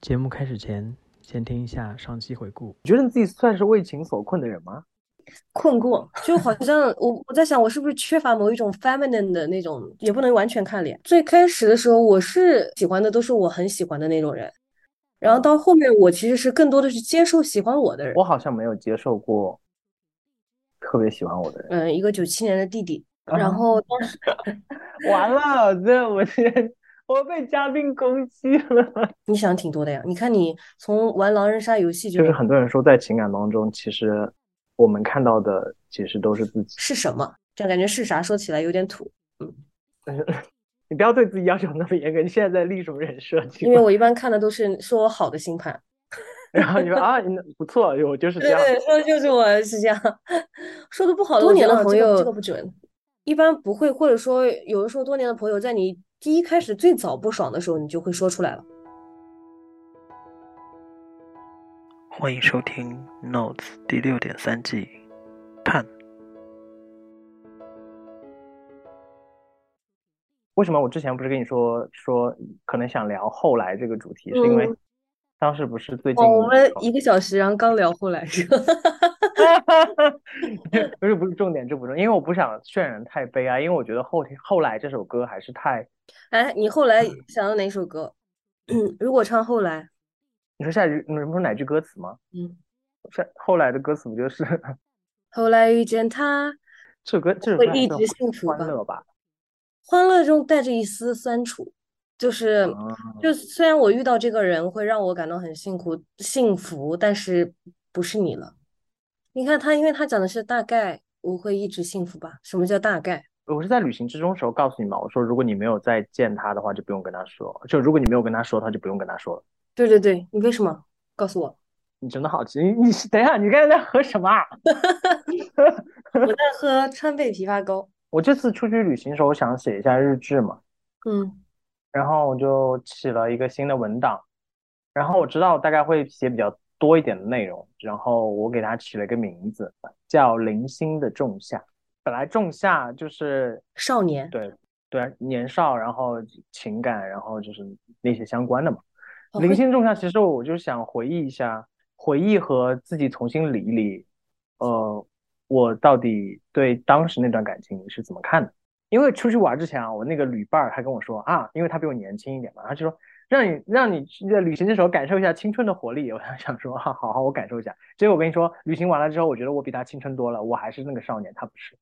节目开始前，先听一下上期回顾。你觉得你自己算是为情所困的人吗？困过，就好像我我在想，我是不是缺乏某一种 feminine 的那种，也不能完全看脸。最开始的时候，我是喜欢的都是我很喜欢的那种人，然后到后面，我其实是更多的是接受喜欢我的人。我好像没有接受过特别喜欢我的人。嗯，一个九七年的弟弟，然后当时 完了，这我天，我被嘉宾攻击了。你想挺多的呀？你看你从玩狼人杀游戏就是很多人说，在情感当中，其实我们看到的其实都是自己。是什么？这样感觉是啥？说起来有点土。嗯，你不要对自己要求那么严格。你现在在立什么人设？因为我一般看的都是说我好的星盘。然后你说啊，你不错，我就是这样。对，说的就是我是这样。说的不好的，多年的朋友这个不准。一般不会，或者说有的时候多年的朋友，在你第一开始最早不爽的时候，你就会说出来了。欢迎收听《Notes》第六点三季，盼。为什么我之前不是跟你说说可能想聊后来这个主题，是因为当时不是最近我们一个小时，然后刚聊后来是吧？不是不是重点，这不重，因为我不想渲染太悲哀，因为我觉得后后来这首歌还是太……哎，你后来想到哪首歌？如果唱后来，你说下句，你不是哪句歌词吗？嗯，下后来的歌词不就是 后来遇见他？这首歌这首歌一直幸福欢乐吧？欢乐中带着一丝酸楚，就是就虽然我遇到这个人会让我感到很幸苦幸福，但是不是你了。你看他，因为他讲的是大概我会一直幸福吧？什么叫大概？我是在旅行之中时候告诉你嘛，我说如果你没有再见他的话，就不用跟他说。就如果你没有跟他说，他就不用跟他说了。对对对，你为什么？告诉我。你真的好奇，你你等一下，你刚才在喝什么？啊 我在喝川贝枇杷膏。我这次出去旅行的时候，我想写一下日志嘛。嗯。然后我就起了一个新的文档，然后我知道大概会写比较。多一点的内容，然后我给它起了一个名字，叫《零星的仲夏》。本来仲夏就是少年，对对，年少，然后情感，然后就是那些相关的嘛。零星仲夏，其实我就想回忆一下，回忆和自己重新理一理，呃，我到底对当时那段感情是怎么看的？因为出去玩之前啊，我那个旅伴儿还跟我说啊，因为他比我年轻一点嘛，他就说。让你让你在旅行的时候感受一下青春的活力，我想 想说，好好好，我感受一下。结果我跟你说，旅行完了之后，我觉得我比他青春多了，我还是那个少年，他不是。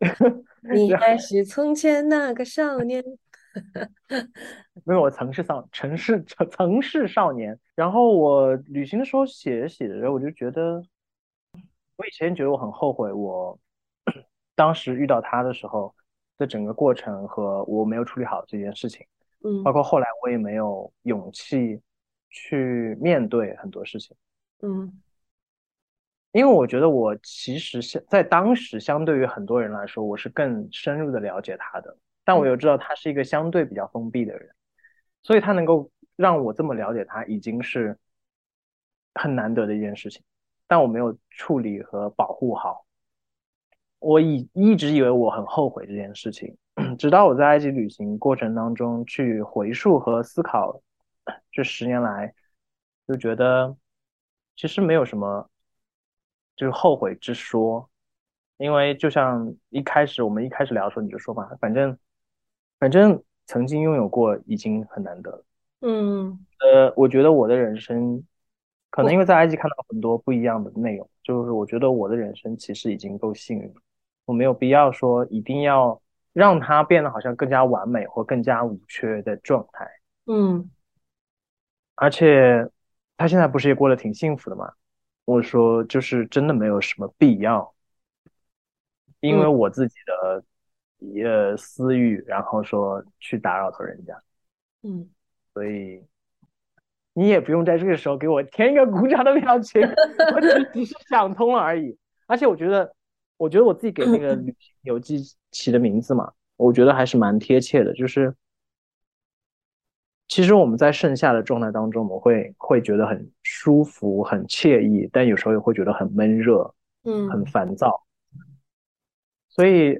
你还是从前那个少年。没有，我曾是少曾是曾是少年。然后我旅行的时候写着写着，我就觉得，我以前觉得我很后悔，我当时遇到他的时候的整个过程和我没有处理好这件事情。嗯，包括后来我也没有勇气去面对很多事情，嗯，因为我觉得我其实相在当时相对于很多人来说，我是更深入的了解他的，但我又知道他是一个相对比较封闭的人，所以他能够让我这么了解他，已经是很难得的一件事情，但我没有处理和保护好，我以一直以为我很后悔这件事情。直到我在埃及旅行过程当中去回溯和思考这十年来，就觉得其实没有什么就是后悔之说，因为就像一开始我们一开始聊的时候你就说嘛，反正反正曾经拥有过已经很难得了。嗯，呃，我觉得我的人生可能因为在埃及看到很多不一样的内容，就是我觉得我的人生其实已经够幸运，我没有必要说一定要。让他变得好像更加完美或更加无缺的状态，嗯，而且他现在不是也过得挺幸福的吗？我说就是真的没有什么必要，因为我自己的呃私欲，然后说去打扰到人家，嗯，所以你也不用在这个时候给我填一个鼓掌的表情，我只只是想通了而已，而且我觉得。我觉得我自己给那个 旅行游记起的名字嘛，我觉得还是蛮贴切的。就是其实我们在盛夏的状态当中，我们会会觉得很舒服、很惬意，但有时候也会觉得很闷热，嗯，很烦躁。所以，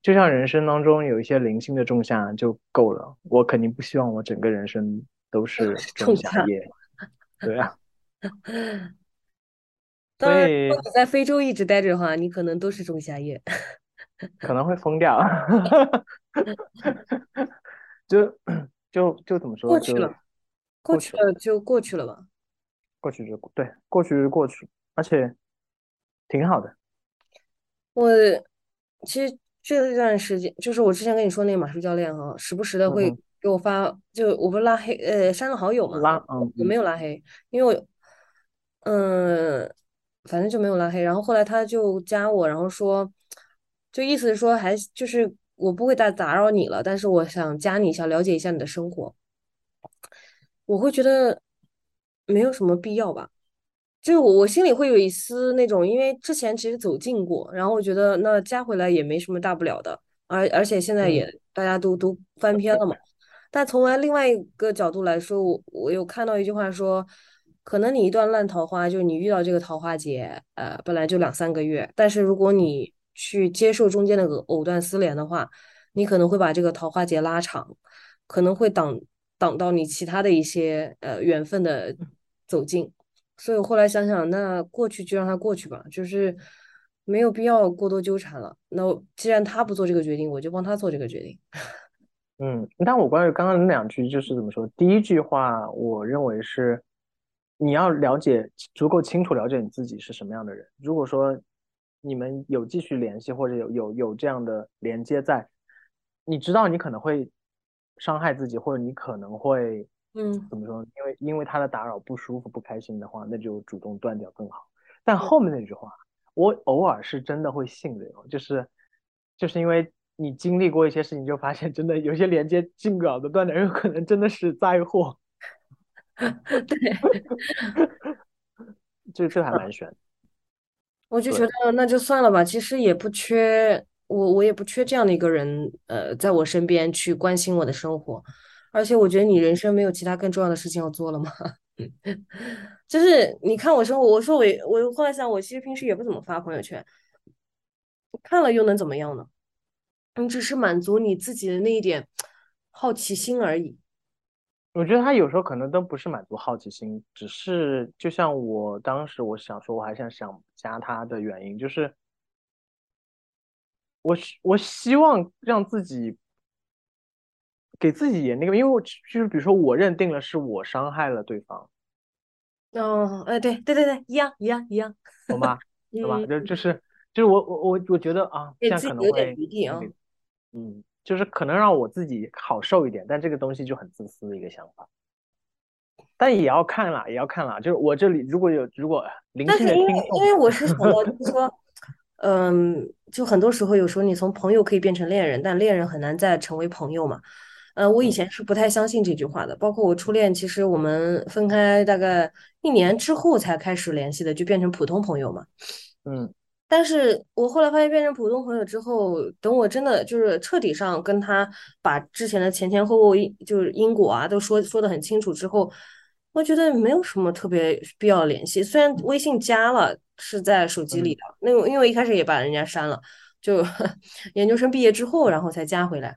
就像人生当中有一些零星的仲夏就够了。我肯定不希望我整个人生都是仲 夏夜。对啊。当然，如果你在非洲一直待着的话，你可能都是仲夏夜，可能会疯掉。就就就怎么说？过去了，过去了就过去了吧。过去就对，过去就过去，而且挺好的。我其实这段时间，就是我之前跟你说那个马术教练哈，时不时的会给我发，就我不是拉黑呃删了好友嘛，拉嗯，我没有拉黑，因为我嗯，反正就没有拉黑。然后后来他就加我，然后说，就意思是说还就是我不会打打扰你了，但是我想加你一下，了解一下你的生活。我会觉得。没有什么必要吧，就是我我心里会有一丝那种，因为之前其实走近过，然后我觉得那加回来也没什么大不了的，而而且现在也大家都都翻篇了嘛。但从来另外一个角度来说，我我有看到一句话说，可能你一段烂桃花，就是你遇到这个桃花劫，呃，本来就两三个月，但是如果你去接受中间那个藕断丝连的话，你可能会把这个桃花劫拉长，可能会挡。挡到你其他的一些呃缘分的走近，所以我后来想想，那过去就让它过去吧，就是没有必要过多纠缠了。那既然他不做这个决定，我就帮他做这个决定。嗯，但我关于刚刚那两句就是怎么说？第一句话，我认为是你要了解足够清楚了解你自己是什么样的人。如果说你们有继续联系或者有有有这样的连接在，你知道你可能会。伤害自己，或者你可能会，嗯，怎么说？因为因为他的打扰不舒服、不开心的话，那就主动断掉更好。但后面那句话，我偶尔是真的会信的哟，就是就是因为你经历过一些事情，就发现真的有些连接进不了的断点，有可能真的是灾祸。对，这这还蛮悬。我就觉得那就算了吧，其实也不缺。我我也不缺这样的一个人，呃，在我身边去关心我的生活，而且我觉得你人生没有其他更重要的事情要做了吗？就是你看我生活，我说我我后来想，我其实平时也不怎么发朋友圈，看了又能怎么样呢？你只是满足你自己的那一点好奇心而已。我觉得他有时候可能都不是满足好奇心，只是就像我当时我想说，我还想想加他的原因就是。我我希望让自己给自己也那个，因为我就是比如说，我认定了是我伤害了对方。哦，哎，对对对对，一样一样一样，懂吧？懂吧？就就是就是我我我我觉得啊，这样可能会嗯，就是可能让我自己好受一点，但这个东西就很自私的一个想法。但也要看啦，也要看啦。就是我这里如果有如果灵性的听众，因为我是想到就是说。嗯，就很多时候，有时候你从朋友可以变成恋人，但恋人很难再成为朋友嘛。呃，我以前是不太相信这句话的，包括我初恋，其实我们分开大概一年之后才开始联系的，就变成普通朋友嘛。嗯，但是我后来发现，变成普通朋友之后，等我真的就是彻底上跟他把之前的前前后后因就是因果啊都说说的很清楚之后。我觉得没有什么特别必要联系，虽然微信加了是在手机里的，那个因为一开始也把人家删了，就 研究生毕业之后，然后才加回来。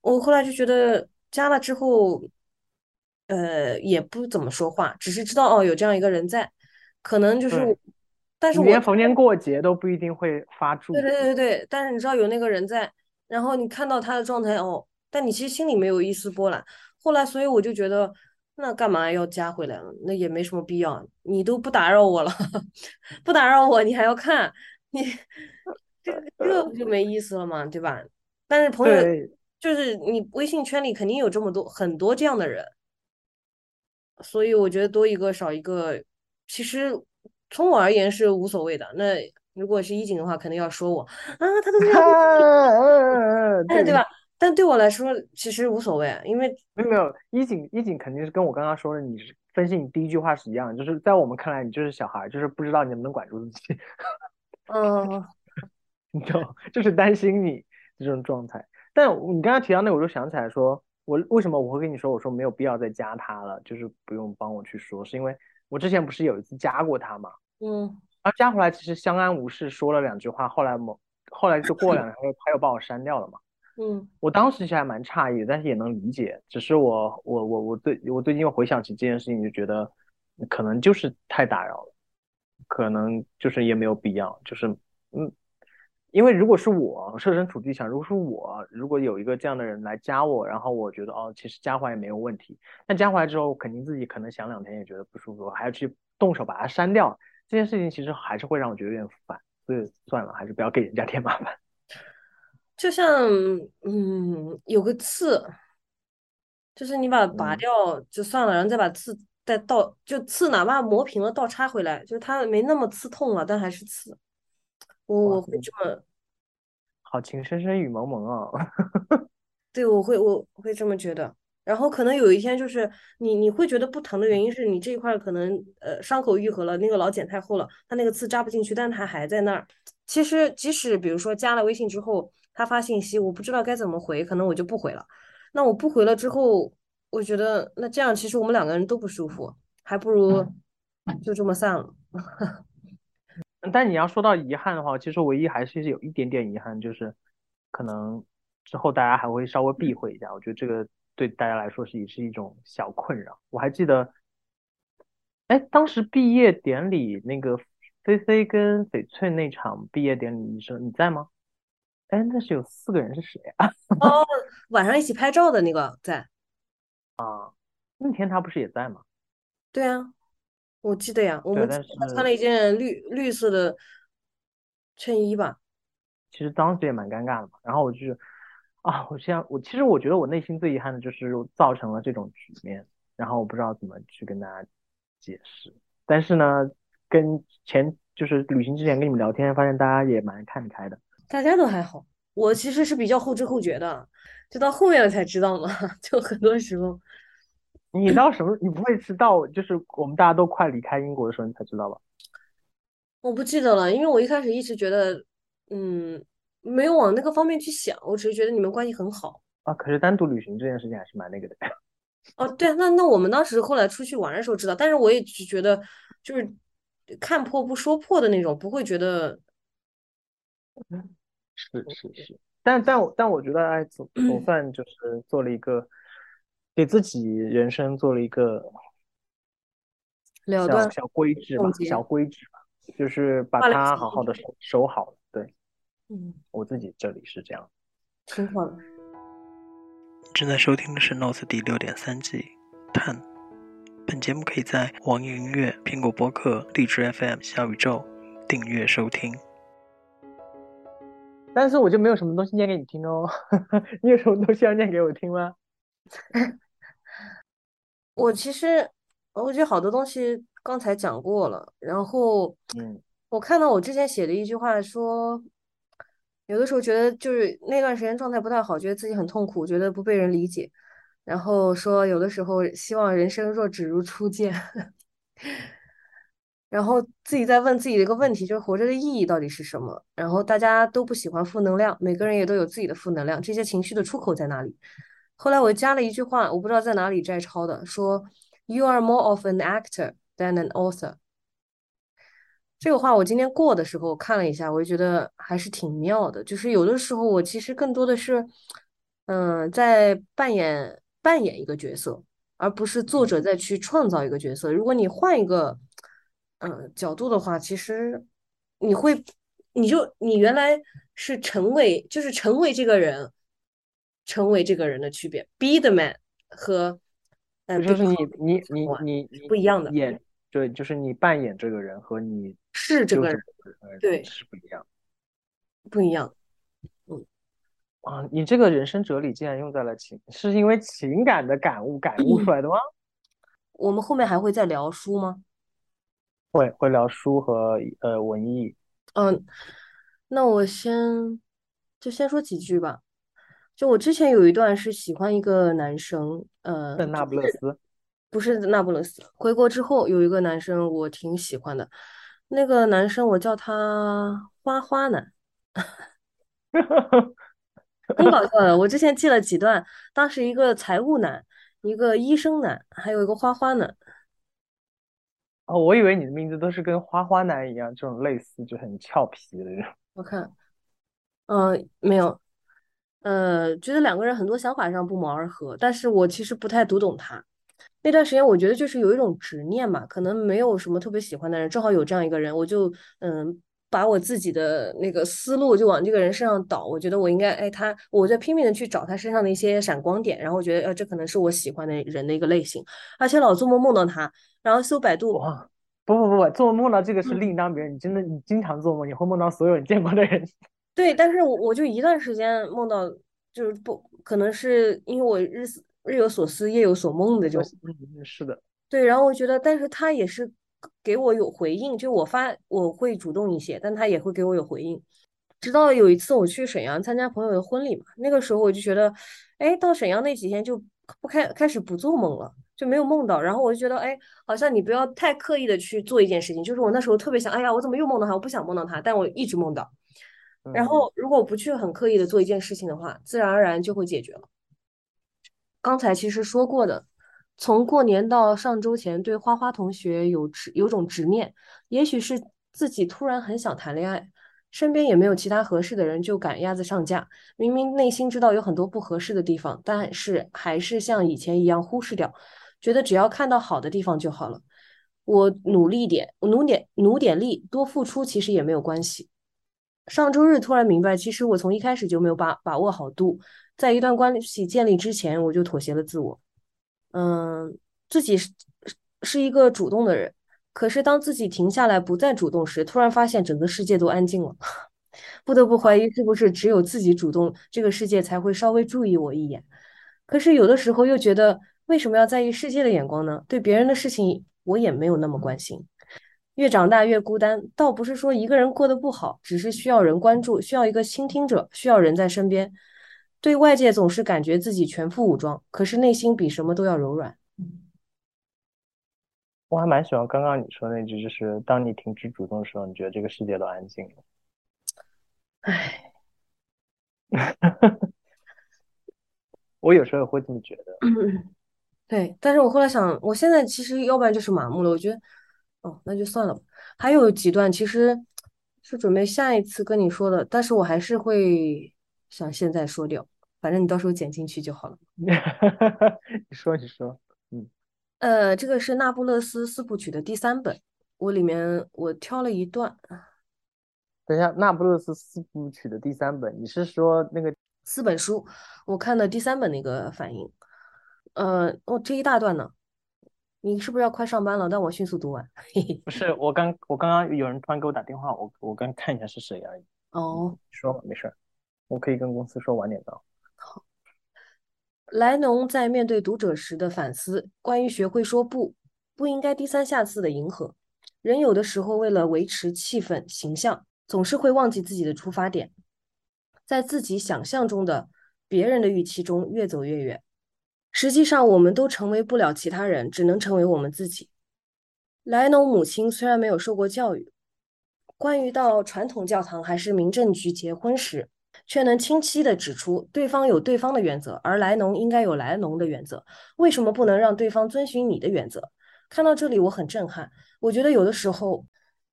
我后来就觉得加了之后，呃，也不怎么说话，只是知道哦有这样一个人在，可能就是，但是我连逢年过节都不一定会发祝。对对对对，但是你知道有那个人在，然后你看到他的状态哦，但你其实心里没有一丝波澜。后来，所以我就觉得。那干嘛要加回来了？那也没什么必要。你都不打扰我了，不打扰我，你还要看你，这这不就没意思了嘛？对吧？但是朋友就是你微信圈里肯定有这么多很多这样的人，所以我觉得多一个少一个，其实从我而言是无所谓的。那如果是一景的话，肯定要说我啊，他都这样，对吧？但对我来说其实无所谓，因为没有没有一景一景肯定是跟我刚刚说的，你是分析你第一句话是一样，就是在我们看来你就是小孩，就是不知道你能不能管住自己。嗯，你知道，就是担心你这种状态。但你刚刚提到那，我就想起来说，我为什么我会跟你说，我说没有必要再加他了，就是不用帮我去说，是因为我之前不是有一次加过他嘛，嗯，然后加回来其实相安无事，说了两句话，后来某后来就过两天他又他又把我删掉了嘛。嗯我当时其实还蛮诧异，但是也能理解。只是我我我我最我最近又回想起这件事情，就觉得可能就是太打扰了，可能就是也没有必要。就是嗯，因为如果是我设身处地想，如果是我如果有一个这样的人来加我，然后我觉得哦，其实加回来也没有问题。但加回来之后，肯定自己可能想两天也觉得不舒服，还要去动手把它删掉。这件事情其实还是会让我觉得有点烦，所以算了，还是不要给人家添麻烦。就像嗯，有个刺，就是你把它拔嗯，掉就算了，然后再把刺再倒，就刺哪怕磨平了倒插回来，就是它没那么刺痛了，但还是刺。我，我会这么，好情深深雨蒙蒙啊！对，我会我会这么觉得。然后可能有一天就是你你会觉得不疼的原因是你这一块儿可能呃伤口愈合了，那个老茧太厚了，它那个刺扎不进去，但它还在那儿。其实即使比如说加了微信之后，他发信息，我不知道该怎么回，可能我就不回了。那我不回了之后，我觉得那这样其实我们两个人都不舒服，还不如就这么散了。但你要说到遗憾的话，其实唯一还是有一点点遗憾，就是可能之后大家还会稍微避讳一下。我觉得这个对大家来说是也是一种小困扰。我还记得，哎，当时毕业典礼那个菲菲跟翡翠那场毕业典礼，你说你在吗？哎，那是有四个人是谁啊？哦，晚上一起拍照的那个在，啊那天他不是也在吗？对啊，我记得呀，我，们穿了一件绿绿色的衬衣吧。其实当时也蛮尴尬的嘛。然后我就啊，我现在我其实我觉得我内心最遗憾的就是造成了这种局面，然后我不知道怎么去跟大家解释。但是呢，跟前就是旅行之前跟你们聊天，发现大家也蛮看得开的。大家都还好，我其实是比较后知后觉的，就到后面了才知道嘛。就很多时候，你到什么？你不会是到就是我们大家都快离开英国的时候你才知道吧？我不记得了，因为我一开始一直觉得，嗯，没有往那个方面去想，我只是觉得你们关系很好。啊，可是单独旅行这件事情还是蛮那个的。哦，对啊，那那我们当时后来出去玩的时候知道，但是我也只觉得就是看破不说破的那种，不会觉得，是是是，但但我但我觉得，哎，总总算就是做了一个给自己人生做了一个了断小小规制吧，小规制吧，就是把它。好好的收收好了。对，嗯，我自己这里是这样。挺好的。正在收听的是《Notes》第六点三季，探。本节目可以在网易云音乐、苹果播客、荔枝 FM、小宇宙订阅收听。但是我就没有什么东西念给你听哦，你有什么东西要念给我听吗？我其实我觉得好多东西刚才讲过了，然后嗯我看到我之前写的一句话说，有的时候觉得就是那段时间状态不太好，觉得自己很痛苦，觉得不被人理解，然后说有的时候希望人生若只如初见，然后自己在问自己的一个问题，就是活着的意义到底是什么？然后大家都不喜欢负能量，每个人也都有自己的负能量，这些情绪的出口在哪里？后来我加了一句话，我不知道在哪里摘抄的，说 "You are more of an actor than an author"。这个话我今天过的时候看了一下，我就觉得还是挺妙的。就是有的时候我其实更多的是，嗯、在扮演扮演一个角色，而不是作嗯，者再去创造一个角色。如果你换一个，嗯、角度的话，其实你会，你就你原来是成为，就是成为这个人，成为这个人的区别，be the man 和呃就就是你你你你不一样的，演，对，就是你扮演这个人和你是是这个人，这个人对，是不一样。不一样。嗯。啊，你这个人生哲理竟然用在了情，是因为情感的感悟感悟出来的吗？我们后面还会再聊书吗？会会聊书和呃文艺，嗯，那我先就先说几句吧。就我之前有一段是喜欢一个男生，呃，在那不勒斯。不是那不勒斯。回国之后有一个男生我挺喜欢的，那个男生我叫他花花男，挺搞笑的。我之前记了几段，当时一个财务男，一个医生男，还有一个花花男。哦，我以为你的名字都是跟花花男一样，这种类似就很俏皮的人。我看，嗯、没有。呃，觉得两个人很多想法上不谋而合，但是我其实不太读懂他。那段时间，我觉得就是有一种执念嘛，可能没有什么特别喜欢的人，正好有这样一个人，我就嗯，把我自己的那个思路就往这个人身上倒。我觉得我应该，哎，他，我在拼命的去找他身上的一些闪光点，然后觉得，呃，这可能是我喜欢的人的一个类型，而且老做梦梦到他，然后搜百度，哇，不不不不，做梦梦到这个是另当别人。你真的，你经常做梦，你会梦到所有你见过的人。对，但是我我就一段时间梦到，就是不可能是因为我日思日有所思，夜有所梦的，就嗯，是的，对。然后我觉得，但是他也是给我有回应，就我发我会主动一些，但他也会给我有回应。直到有一次我去沈阳参加朋友的婚礼嘛，那个时候我就觉得，哎，到沈阳那几天就不开开始不做梦了，就没有梦到。然后我就觉得，哎，好像你不要太刻意的去做一件事情。就是我那时候特别想，哎呀，我怎么又梦到他？我不想梦到他，但我一直梦到。然后，如果不去很刻意的做一件事情的话，自然而然就会解决了。刚才其实说过的，从过年到上周前，对花花同学有执有种执念，也许是自己突然很想谈恋爱，身边也没有其他合适的人，就赶鸭子上架。明明内心知道有很多不合适的地方，但是还是像以前一样忽视掉，觉得只要看到好的地方就好了。我努力点，我努点努点力，多付出其实也没有关系。上周日突然明白，其实我从一开始就没有把把握好度，在一段关系建立之前，我就妥协了自我。嗯，自己是是一个主动的人，可是当自己停下来不再主动时，突然发现整个世界都安静了，不得不怀疑是不是只有自己主动，这个世界才会稍微注意我一眼。可是有的时候又觉得，为什么要在意世界的眼光呢？对别人的事情，我也没有那么关心。越长大越孤单，倒不是说一个人过得不好，只是需要人关注，需要一个倾听者，需要人在身边。对外界总是感觉自己全副武装，可是内心比什么都要柔软。我还蛮喜欢刚刚你说那句，就是当你停止主动的时候，你觉得这个世界都安静了。唉，我有时候也会这么觉得。对，但是我后来想，我现在其实要不然就是麻木了，我觉得。哦，那就算了吧。还有几段其实是准备下一次跟你说的，但是我还是会想现在说掉，反正你到时候剪进去就好了。你说，你说，嗯，呃，这个是那不勒斯四部曲的第三本，我里面我挑了一段。等一下，那不勒斯四部曲的第三本，你是说那个四本书？我看的第三本那个反应，呃，哦，这一大段呢。你是不是要快上班了？但我迅速读完。不是，我刚我刚刚有人突然给我打电话，我我刚看一下是谁而已。哦，说吧，没事儿，我可以跟公司说晚点到。好。莱农在面对读者时的反思，关于学会说不，不应该低三下四的迎合。人有的时候为了维持气氛形象，总是会忘记自己的出发点，在自己想象中的别人的预期中越走越远。实际上，我们都成为不了其他人，只能成为我们自己。莱农母亲虽然没有受过教育，关于到传统教堂还是民政局结婚时，却能清晰地指出对方有对方的原则，而莱农应该有莱农的原则。为什么不能让对方遵循你的原则？看到这里，我很震撼。我觉得有的时候，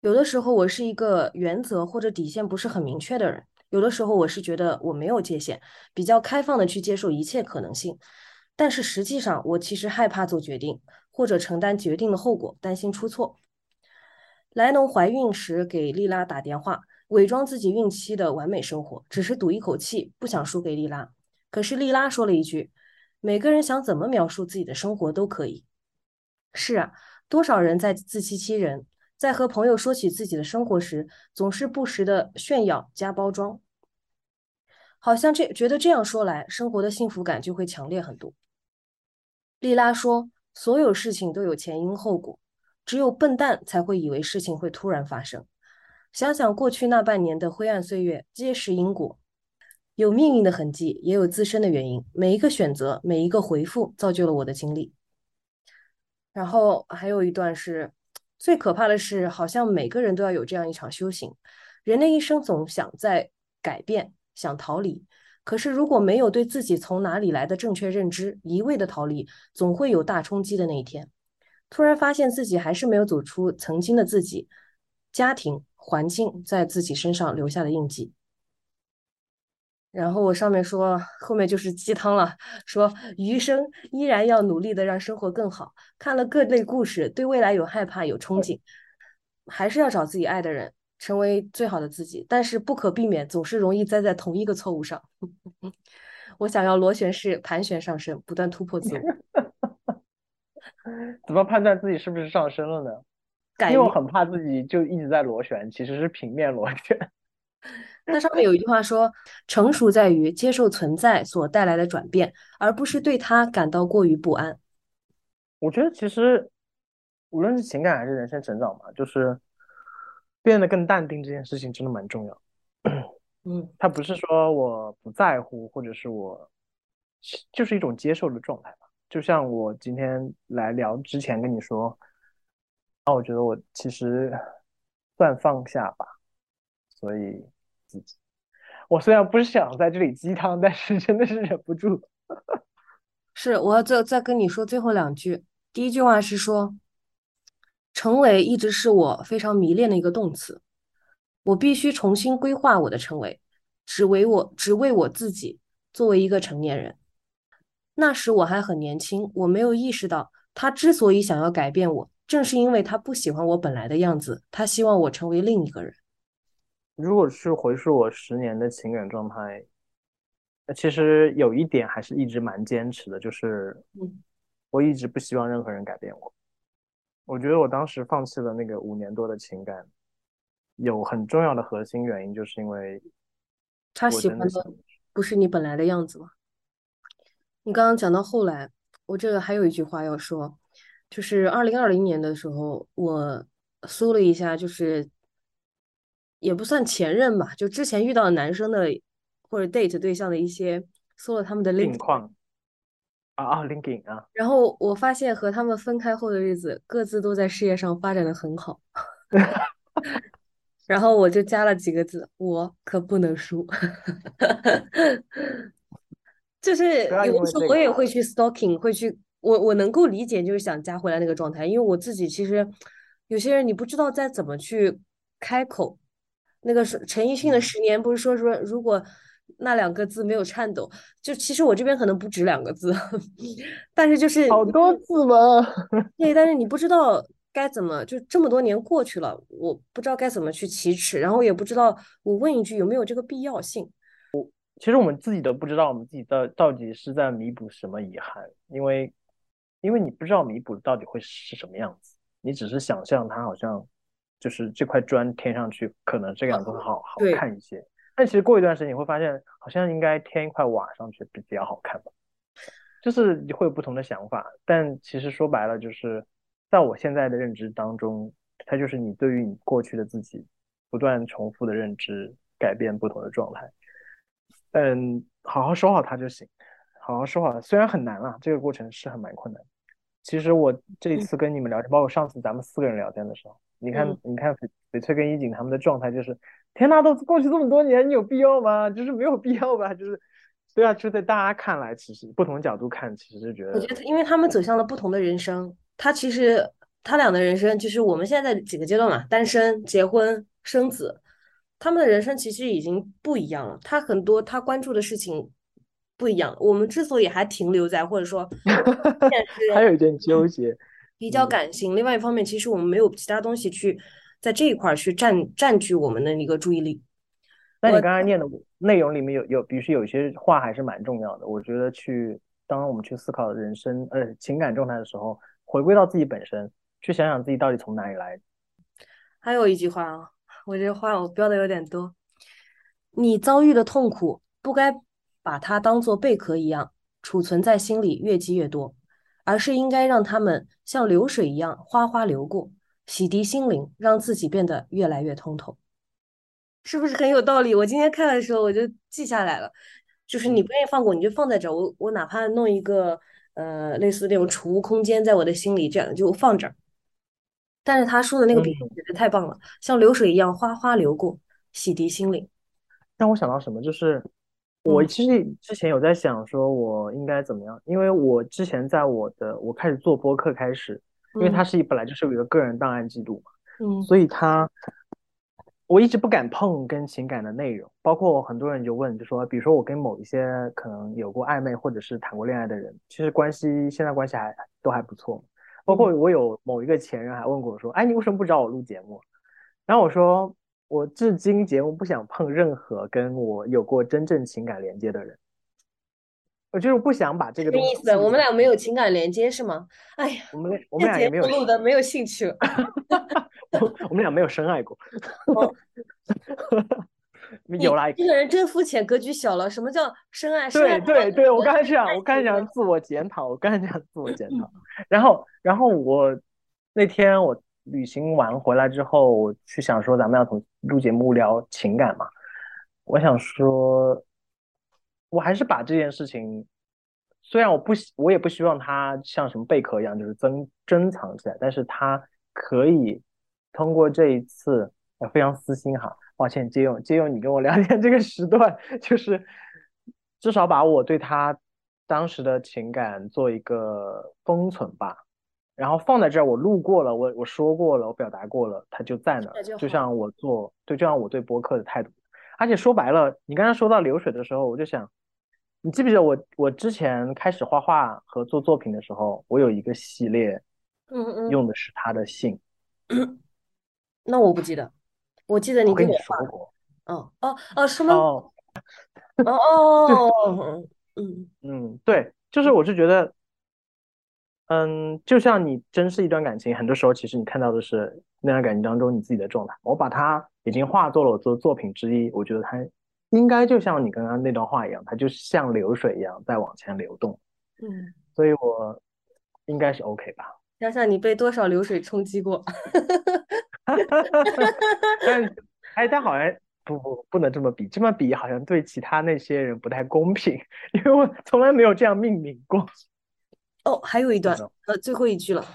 有的时候我是一个原则或者底线不是很明确的人，有的时候我是觉得我没有界限，比较开放的去接受一切可能性。但是实际上，我其实害怕做决定，或者承担决定的后果，担心出错。莱农怀孕时给莉拉打电话，伪装自己孕期的完美生活，只是赌一口气，不想输给莉拉。可是莉拉说了一句：“每个人想怎么描述自己的生活都可以。”是啊，多少人在自欺欺人，在和朋友说起自己的生活时，总是不时的炫耀加包装，好像这觉得这样说来，生活的幸福感就会强烈很多。莉拉说：“所有事情都有前因后果，只有笨蛋才会以为事情会突然发生。想想过去那半年的灰暗岁月，皆是因果，有命运的痕迹，也有自身的原因。每一个选择，每一个回复，造就了我的经历。”然后还有一段是：“最可怕的是，好像每个人都要有这样一场修行。人的一生总想在改变，想逃离。”可是，如果没有对自己从哪里来的正确认知，一味的逃离，总会有大冲击的那一天。突然发现自己还是没有走出曾经的自己，家庭环境在自己身上留下的印记。然后我上面说后面就是鸡汤了，说余生依然要努力的让生活更好。看了各类故事，对未来有害怕有憧憬，还是要找自己爱的人，成为最好的自己。但是不可避免，总是容易栽在同一个错误上。我想要螺旋式盘旋上升，不断突破自我。怎么判断自己是不是上升了呢？因为我很怕自己就一直在螺旋，其实是平面螺旋。那上面有一句话说：“成熟在于接受存在所带来的转变，而不是对它感到过于不安。”我觉得其实无论是情感还是人生成长嘛，就是变得更淡定这件事情真的蛮重要。嗯，他不是说我不在乎，或者是我就是一种接受的状态吧。就像我今天来聊之前跟你说，那我觉得我其实算放下吧，所以。自己，我虽然不是想在这里鸡汤，但是真的是忍不住。是，我要再再跟你说最后两句。第一句话是说，成为一直是我非常迷恋的一个动词，我必须重新规划我的成为，只为我只为我自己。作为一个成年人，那时我还很年轻，我没有意识到他之所以想要改变我，正是因为他不喜欢我本来的样子，他希望我成为另一个人。如果是回溯我十年的情感状态，那其实有一点还是一直蛮坚持的，就是，我一直不希望任何人改变我。我觉得我当时放弃了那个五年多的情感，有很重要的核心原因，就是因为他喜欢的不是你本来的样子吗？你刚刚讲到后来，我这个还有一句话要说，就是二零二零年的时候，我搜了一下，就是。也不算前任吧，就之前遇到的男生的或者 date 对象的一些，搜了他们的近况啊啊，linking 啊，然后我发现和他们分开后的日子，各自都在事业上发展的很好，然后我就加了几个字，我可不能输，就是有的时候我也会去 stalking，会去我我能够理解，就是想加回来那个状态，因为我自己其实有些人你不知道再怎么去开口。那个是陈奕迅的《十年》，不是说说如果那两个字没有颤抖，就其实我这边可能不止两个字，但是就是好多字吗？对，但是你不知道该怎么，就这么多年过去了，我不知道该怎么去启齿，然后也不知道我问一句有没有这个必要性。我其实我们自己都不知道，我们自己到到底是在弥补什么遗憾，因为因为你不知道弥补到底会是什么样子，你只是想象它好像。就是这块砖贴上去，可能这个样子会好好看一些。但其实过一段时间，你会发现，好像应该添一块瓦上去比较好看吧。就是你会有不同的想法，但其实说白了，就是在我现在的认知当中，它就是你对于你过去的自己不断重复的认知，改变不同的状态。嗯，好好说好它就行，好好说好。虽然很难啊，这个过程是很蛮困难。其实我这一次跟你们聊天，包括上次咱们四个人聊天的时候。你看，你看翡翡翠跟一景他们的状态就是，天呐，都过去这么多年，你有必要吗？就是没有必要吧，就是，对啊，就在大家看来，其实不同角度看，其实是觉得，我觉得，因为他们走向了不同的人生，他其实他俩的人生，就是我们现在几个阶段嘛，单身、结婚、生子，他们的人生其实已经不一样了，他很多他关注的事情不一样。我们之所以还停留在或者说，还有一点纠结。比较感性，另外一方面，其实我们没有其他东西去在这一块去占占据我们的一个注意力。那你刚才念的内容里面有有，比如说有些话还是蛮重要的。我觉得去当我们去思考人生呃情感状态的时候，回归到自己本身，去想想自己到底从哪里来。还有一句话啊，我这话我标的有点多。你遭遇的痛苦，不该把它当做贝壳一样储存在心里，越积越多。而是应该让它们像流水一样哗哗流过，洗涤心灵，让自己变得越来越通透，是不是很有道理？我今天看的时候我就记下来了，就是你不愿意放过，你就放在这儿，我我哪怕弄一个呃类似那种储物空间在我的心里，这样就放这儿。但是他说的那个比喻简直太棒了，像流水一样哗哗流过，洗涤心灵。让我想到什么，就是。我其实之前有在想，说我应该怎么样？因为我之前在我的我开始做播客开始，因为它是一本来就是有一个个人档案记录嘛，嗯，所以它我一直不敢碰跟情感的内容，包括很多人就问，就说，比如说我跟某一些可能有过暧昧或者是谈过恋爱的人，其实关系现在关系还都还不错。包括我有某一个前任还问过我说，哎，你为什么不找我录节目？然后我说，我至今节目不想碰任何跟我有过真正情感连接的人。我就是不想把这个东西。意思，我们俩没有情感连接是吗？哎呀，我们我们俩也没有录的，没有兴趣了。我们俩没有深爱过。有啦，这个人真肤浅，格局小了。什么叫深爱？对对对，我刚才讲，我刚才讲自我检讨，我刚才讲自我检讨。然后，然后我那天我旅行完回来之后，我去想说，咱们要从录节目聊情感嘛。我想说。我还是把这件事情，虽然我不希，我也不希望它像什么贝壳一样，就是珍珍藏起来，但是它可以通过这一次，呃非常私心哈，抱歉，借用借用你跟我聊 天这个时段，就是至少把我对他当时的情感做一个封存吧，然后放在这儿，我录过了，我我说过了，我表达过了，它就在那儿，就像我做对，就像我对播客的态度。而且说白了，你刚才说到流水的时候，我就想，你记不记得我我之前开始画画和做作品的时候，我有一个系列，嗯嗯，用的是他的信。那我不记得，我记得你跟我说过。哦哦哦，是吗？哦哦哦，嗯 嗯，对，就是我是觉得，嗯，就像你珍视一段感情，很多时候其实你看到的是那段感情当中你自己的状态。我把它。已经化作了我做作品之一，我觉得它应该就像你刚刚那段话一样，它就像流水一样在往前流动。嗯，所以我应该是 OK 吧？想想你被多少流水冲击过？但哎，但好像不不不能这么比，这么比好像对其他那些人不太公平，因为我从来没有这样命名过。哦，还有一段，呃，最后一句了。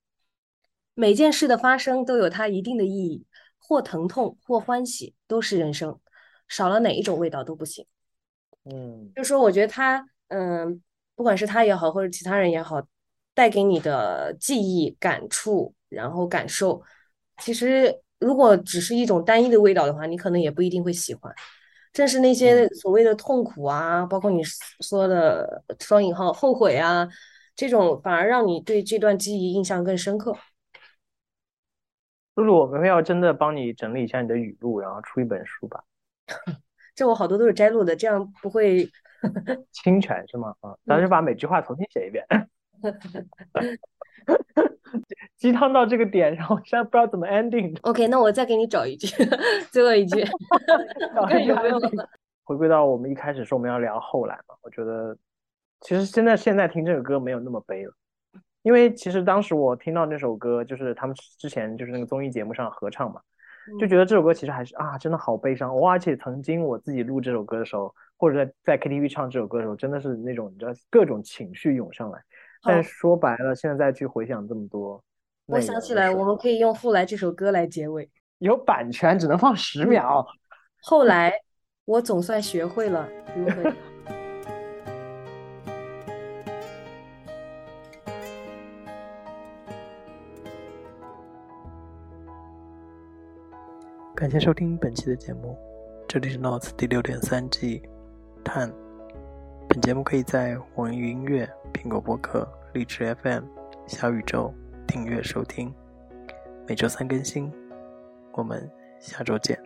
每件事的发生都有它一定的意义。或疼痛，或欢喜，都是人生，少了哪一种味道都不行。嗯，就说我觉得他，嗯，不管是他也好，或者其他人也好，带给你的记忆、感触，然后感受，其实如果只是一种单一的味道的话，你可能也不一定会喜欢。正是那些所谓的痛苦啊，包括你说的双引号后悔啊，这种反而让你对这段记忆印象更深刻。露露，我们要真的帮你整理一下你的语录，然后出一本书吧。这我好多都是摘录的，这样不会 侵权是吗？啊，咱就把每句话重新写一遍。鸡汤到这个点，然后现在不知道怎么 ending。OK，那我再给你找一句，最后一句。回归到我们一开始说我们要聊后来嘛，我觉得其实现在现在听这个歌没有那么悲了。因为其实当时我听到那首歌，就是他们之前就是那个综艺节目上合唱嘛，就觉得这首歌其实还是啊，真的好悲伤哇！而且曾经我自己录这首歌的时候，或者在在 KTV 唱这首歌的时候，真的是那种你知道各种情绪涌上来。但说白了，现在再去回想这么多，我想起来，我们可以用《后来》这首歌来结尾。有版权，只能放十秒。后来，我总算学会了如何。感谢收听本期的节目，这里是 Notes 第六点三季，探。本节目可以在网易云音乐、苹果播客、荔枝 FM、小宇宙订阅收听，每周三更新。我们下周见。